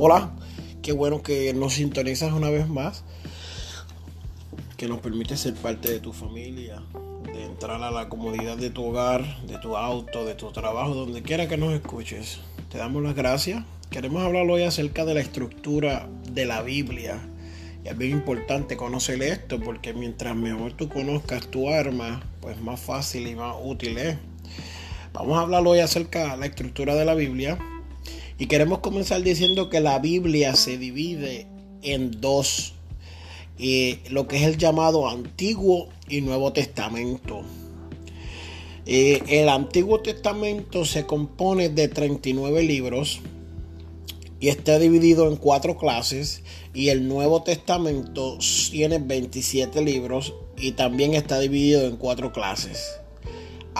Hola, qué bueno que nos sintonizas una vez más, que nos permite ser parte de tu familia, de entrar a la comodidad de tu hogar, de tu auto, de tu trabajo, donde quiera que nos escuches. Te damos las gracias. Queremos hablar hoy acerca de la estructura de la Biblia. Y es bien importante conocer esto porque mientras mejor tú conozcas tu arma, pues más fácil y más útil es. Vamos a hablar hoy acerca de la estructura de la Biblia y queremos comenzar diciendo que la Biblia se divide en dos. Lo que es el llamado Antiguo y Nuevo Testamento. El Antiguo Testamento se compone de 39 libros y está dividido en cuatro clases y el Nuevo Testamento tiene 27 libros y también está dividido en cuatro clases.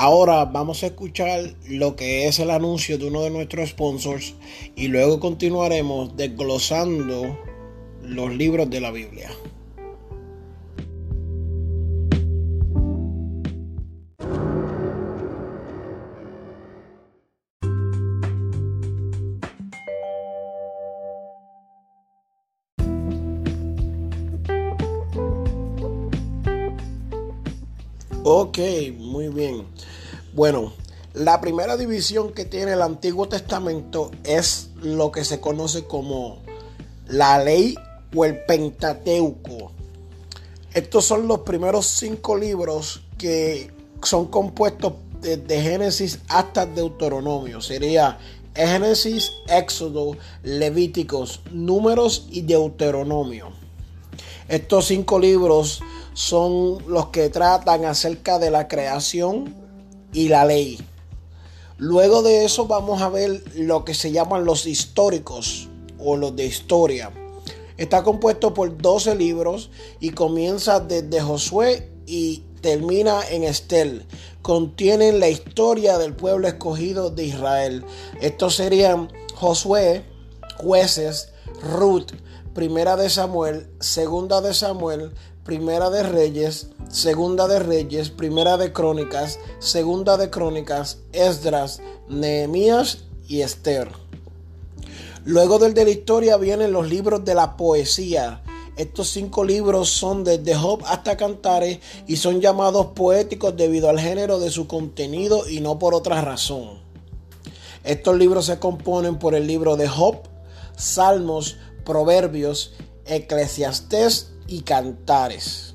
Ahora vamos a escuchar lo que es el anuncio de uno de nuestros sponsors y luego continuaremos desglosando los libros de la Biblia. Ok, muy bien. Bueno, la primera división que tiene el Antiguo Testamento es lo que se conoce como la ley o el Pentateuco. Estos son los primeros cinco libros que son compuestos desde Génesis hasta Deuteronomio. Sería Génesis, Éxodo, Levíticos, Números y Deuteronomio. Estos cinco libros son los que tratan acerca de la creación y la ley. Luego de eso vamos a ver lo que se llaman los históricos o los de historia. Está compuesto por 12 libros y comienza desde Josué y termina en Estel. Contienen la historia del pueblo escogido de Israel. Estos serían Josué, jueces, Ruth, primera de Samuel, segunda de Samuel, Primera de Reyes, Segunda de Reyes, Primera de Crónicas, Segunda de Crónicas, Esdras, Nehemías y Esther. Luego del de la historia vienen los libros de la poesía. Estos cinco libros son desde Job hasta Cantares y son llamados poéticos debido al género de su contenido y no por otra razón. Estos libros se componen por el libro de Job, Salmos, Proverbios, Eclesiastés y Cantares.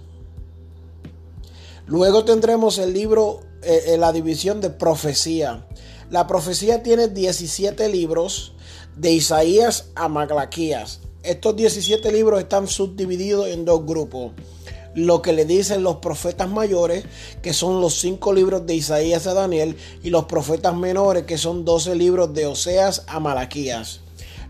Luego tendremos el libro, eh, eh, la división de profecía. La profecía tiene 17 libros de Isaías a Maglaquías. Estos 17 libros están subdivididos en dos grupos. Lo que le dicen los profetas mayores, que son los cinco libros de Isaías a Daniel, y los profetas menores, que son 12 libros de Oseas a Malaquías.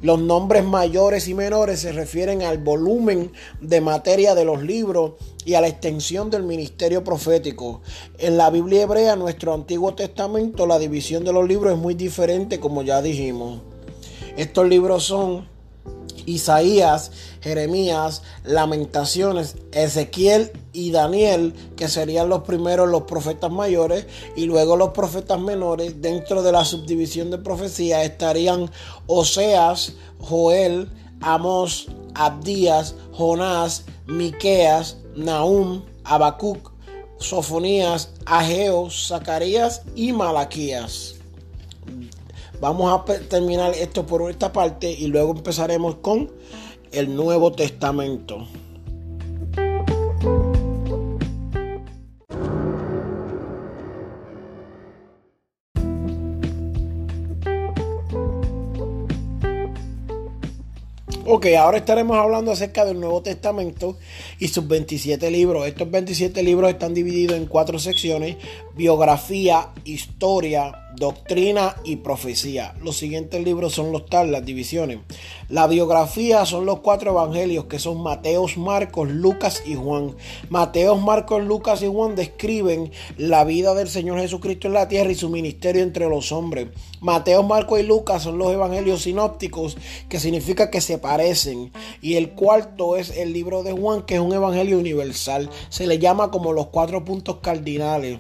Los nombres mayores y menores se refieren al volumen de materia de los libros y a la extensión del ministerio profético. En la Biblia hebrea, nuestro Antiguo Testamento, la división de los libros es muy diferente, como ya dijimos. Estos libros son Isaías, Jeremías, Lamentaciones, Ezequiel y Daniel, que serían los primeros los profetas mayores, y luego los profetas menores. Dentro de la subdivisión de profecía estarían Oseas, Joel, Amós, Abdías, Jonás, Miqueas, Nahum, Habacuc, Sofonías, Ageo, Zacarías y Malaquías. Vamos a terminar esto por esta parte y luego empezaremos con el Nuevo Testamento. Ok, ahora estaremos hablando acerca del Nuevo Testamento y sus 27 libros. Estos 27 libros están divididos en cuatro secciones, biografía, historia, doctrina y profecía. Los siguientes libros son los tal, las divisiones. La biografía son los cuatro evangelios que son Mateos, Marcos, Lucas y Juan. Mateos, Marcos, Lucas y Juan describen la vida del Señor Jesucristo en la tierra y su ministerio entre los hombres. Mateos, Marcos y Lucas son los evangelios sinópticos que significa que se parecen. Y el cuarto es el libro de Juan que es un evangelio universal. Se le llama como los cuatro puntos cardinales.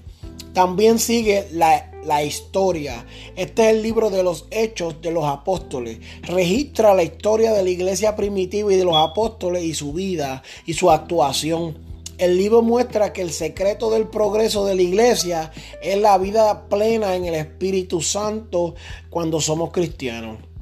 También sigue la, historia. Este es el libro de los hechos de los apóstoles. Registra la historia de la iglesia primitiva y de los apóstoles y su vida y su actuación. El libro muestra que el secreto del progreso de la iglesia es la vida plena en el Espíritu Santo cuando somos cristianos.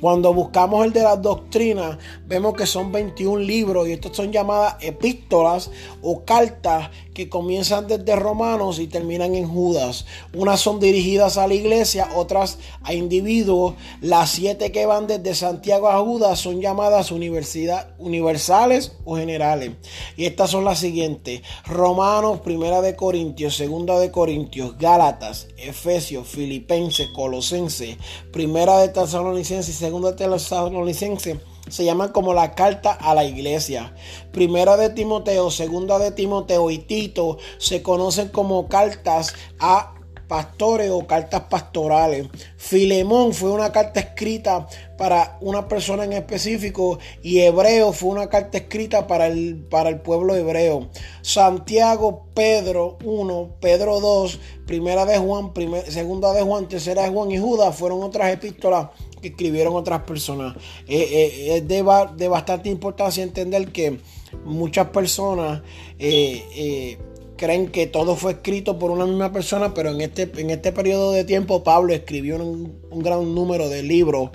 Cuando buscamos el de las doctrinas, vemos que son 21 libros y estos son llamadas epístolas o cartas que comienzan desde Romanos y terminan en Judas. Unas son dirigidas a la iglesia, otras a individuos. Las siete que van desde Santiago a Judas son llamadas universidad, universales o generales. Y estas son las siguientes. Romanos, Primera de Corintios, Segunda de Corintios, Gálatas, Efesios, Filipenses, Colosenses, Primera de Tesalonicenses Segunda de Tesalonicenses se llaman como la carta a la iglesia. Primera de Timoteo, segunda de Timoteo y Tito se conocen como cartas a pastores o cartas pastorales. Filemón fue una carta escrita para una persona en específico y Hebreo fue una carta escrita para el, para el pueblo hebreo. Santiago, Pedro 1, Pedro 2, primera de Juan, segunda de Juan, tercera de Juan y Judas fueron otras epístolas que escribieron otras personas. Eh, eh, es de, bastante importancia entender que muchas personas eh, creen que todo fue escrito por una misma persona, pero en este, en este periodo de tiempo Pablo escribió un, gran número de libros,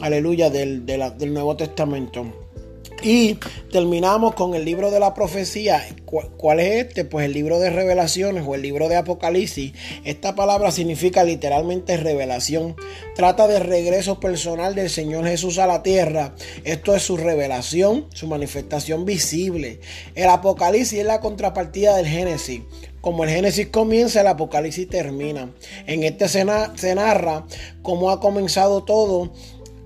aleluya, del, del Nuevo Testamento. Y terminamos con el libro de la profecía. ¿Cuál es este? Pues el libro de revelaciones o el libro de Apocalipsis. Esta palabra significa literalmente revelación. Trata de regreso personal del Señor Jesús a la tierra. Esto es su revelación, su manifestación visible. El Apocalipsis es la contrapartida del Génesis. Como el Génesis comienza, el Apocalipsis termina. En este se, se narra cómo ha comenzado todo.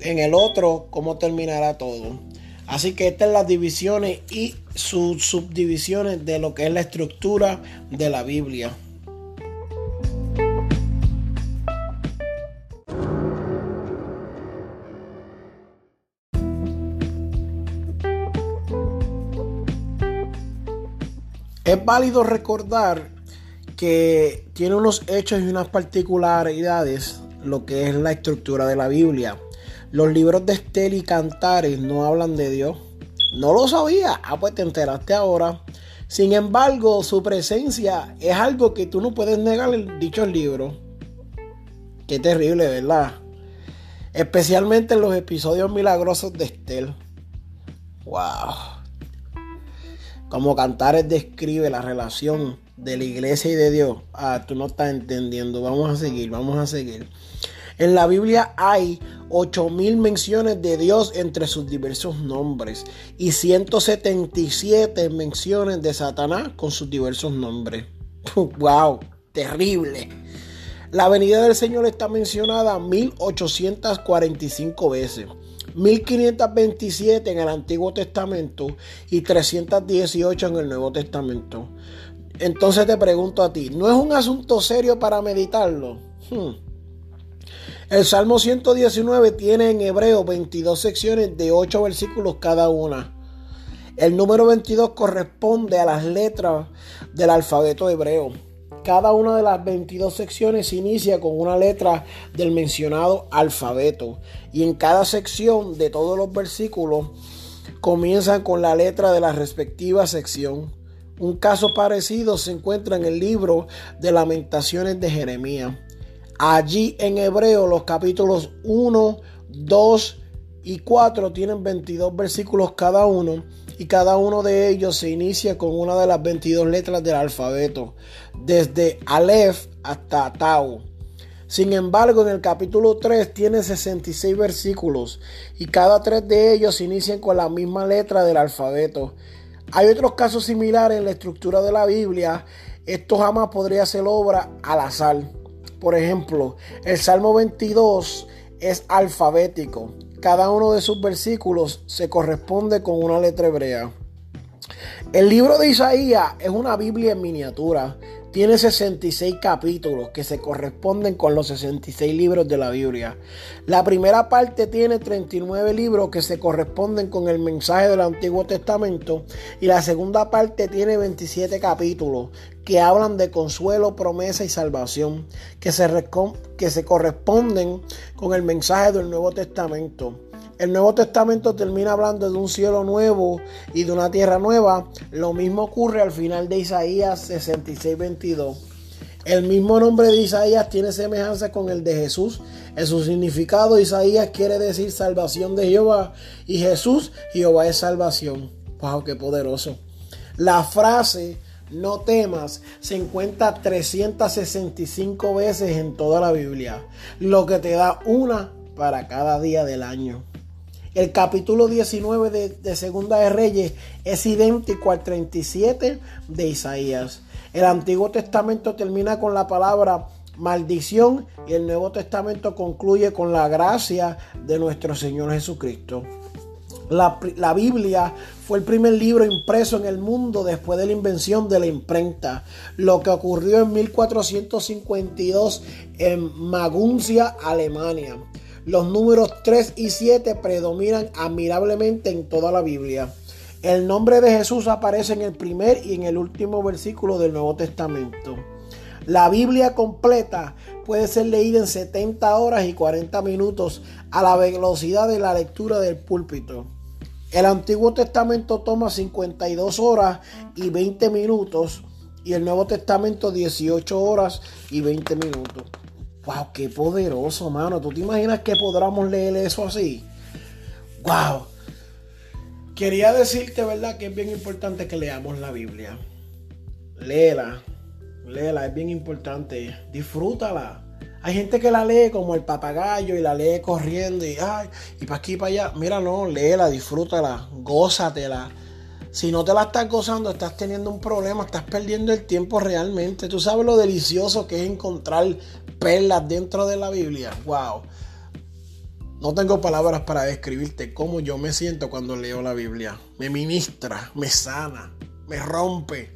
En el otro, cómo terminará todo. Así que estas son las divisiones y sus subdivisiones de lo que es la estructura de la Biblia. Es válido recordar que tiene unos hechos y unas particularidades lo que es la estructura de la Biblia. Los libros de Estel y Cantares no hablan de Dios. No lo sabía. Ah, pues te enteraste ahora. Sin embargo, su presencia es algo que tú no puedes negar en dichos libros. Qué terrible, ¿verdad? Especialmente en los episodios milagrosos de Estel. Wow. Como Cantares describe la relación de la iglesia y de Dios. Ah, tú no estás entendiendo. Vamos a seguir, vamos a seguir. En la Biblia hay 8000 menciones de Dios entre sus diversos nombres y 177 menciones de Satanás con sus diversos nombres. ¡Wow! Terrible. La venida del Señor está mencionada 1845 veces. 1527 en el Antiguo Testamento y 318 en el Nuevo Testamento. Entonces te pregunto a ti, ¿no es un asunto serio para meditarlo? Hmm. El Salmo 119 tiene en hebreo 22 secciones de 8 versículos cada una. El número 22 corresponde a las letras del alfabeto hebreo. Cada una de las 22 secciones inicia con una letra del mencionado alfabeto y en cada sección de todos los versículos comienzan con la letra de la respectiva sección. Un caso parecido se encuentra en el libro de lamentaciones de Jeremías. Allí en hebreo los capítulos 1, 2 y 4 tienen 22 versículos cada uno y cada uno de ellos se inicia con una de las 22 letras del alfabeto, desde Aleph hasta Tau. Sin embargo, en el capítulo 3 tiene 66 versículos y cada tres de ellos inician con la misma letra del alfabeto. Hay otros casos similares en la estructura de la Biblia. Esto jamás podría ser obra al azar. Por ejemplo, el Salmo 22 es alfabético. Cada uno de sus versículos se corresponde con una letra hebrea. El libro de Isaías es una Biblia en miniatura. Tiene 66 capítulos que se corresponden con los 66 libros de la Biblia. La primera parte tiene 39 libros que se corresponden con el mensaje del Antiguo Testamento y la segunda parte tiene 27 capítulos que hablan de consuelo, promesa y salvación, que se, que se corresponden con el mensaje del Nuevo Testamento. El Nuevo Testamento termina hablando de un cielo nuevo y de una tierra nueva. Lo mismo ocurre al final de Isaías 66, 22. El mismo nombre de Isaías tiene semejanza con el de Jesús. En su significado, Isaías quiere decir salvación de Jehová y Jesús, Jehová es salvación. ¡Wow, qué poderoso! La frase no temas se encuentra 365 veces en toda la Biblia, lo que te da una para cada día del año. El capítulo 19 de, Segunda de Reyes es idéntico al 37 de Isaías. El Antiguo Testamento termina con la palabra maldición y el Nuevo Testamento concluye con la gracia de nuestro Señor Jesucristo. La, la, Biblia fue el primer libro impreso en el mundo después de la invención de la imprenta, lo que ocurrió en 1452 en Maguncia, Alemania. Los números 3 y 7 predominan admirablemente en toda la Biblia. El nombre de Jesús aparece en el primer y en el último versículo del Nuevo Testamento. La Biblia completa puede ser leída en 70 horas y 40 minutos a la velocidad de la lectura del púlpito. El Antiguo Testamento toma 52 horas y 20 minutos y el Nuevo Testamento 18 horas y 20 minutos. Wow, qué poderoso, mano. ¿Tú te imaginas que podamos leer eso así? Wow. Quería decirte, ¿verdad? Que es bien importante que leamos la Biblia. Léela. Léela, es bien importante. Disfrútala. Hay gente que la lee como el papagayo y la lee corriendo y ay, y para aquí y para allá. Mira, no, léela, disfrútala, gózatela. Si no te la estás gozando, estás teniendo un problema, estás perdiendo el tiempo realmente. Tú sabes lo delicioso que es encontrar perlas dentro de la Biblia. Wow. No tengo palabras para describirte cómo yo me siento cuando leo la Biblia. Me ministra, me sana, me rompe.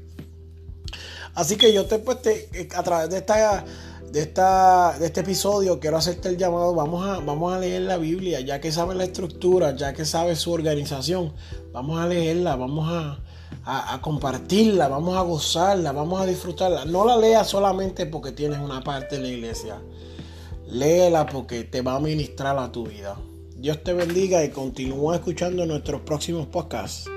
Así que yo te, pues, a través de esta, de esta, de este episodio quiero hacerte el llamado. Vamos a, vamos a leer la Biblia, ya que sabes la estructura, ya que sabes su organización. Vamos a leerla, vamos a, a, compartirla, vamos a gozarla, vamos a disfrutarla. No la leas solamente porque tienes una parte en la iglesia. Léela porque te va a ministrar a tu vida. Dios te bendiga y continúa escuchando nuestros próximos podcasts.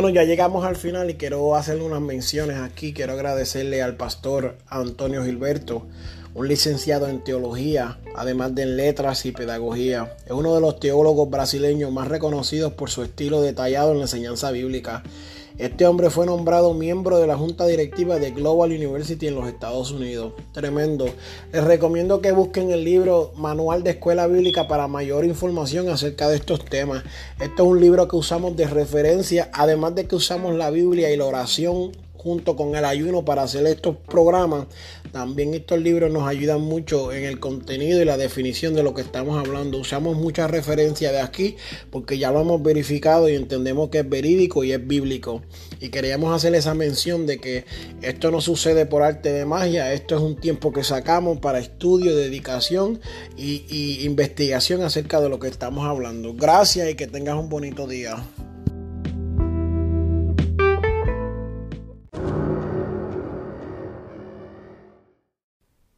Bueno, ya llegamos al final y quiero hacerle unas menciones aquí. Quiero agradecerle al pastor Antonio Gilberto, un licenciado en teología, además de en letras y pedagogía. Es uno de los teólogos brasileños más reconocidos por su estilo detallado en la enseñanza bíblica este hombre fue nombrado miembro de la junta directiva de Global University en los Estados Unidos. Tremendo. Les recomiendo que busquen el libro Manual de Escuela Bíblica para mayor información acerca de estos temas. Esto es un libro que usamos de referencia, además de que usamos la Biblia y la oración junto con el ayuno para hacer estos programas. También estos libros nos ayudan mucho en el contenido y la definición de lo que estamos hablando. Usamos muchas referencias de aquí porque ya lo hemos verificado y entendemos que es verídico y es bíblico. Y queríamos hacer esa mención de que esto no sucede por arte de magia, esto es un tiempo que sacamos para estudio, dedicación y, y investigación acerca de lo que estamos hablando. Gracias y que tengas un bonito día.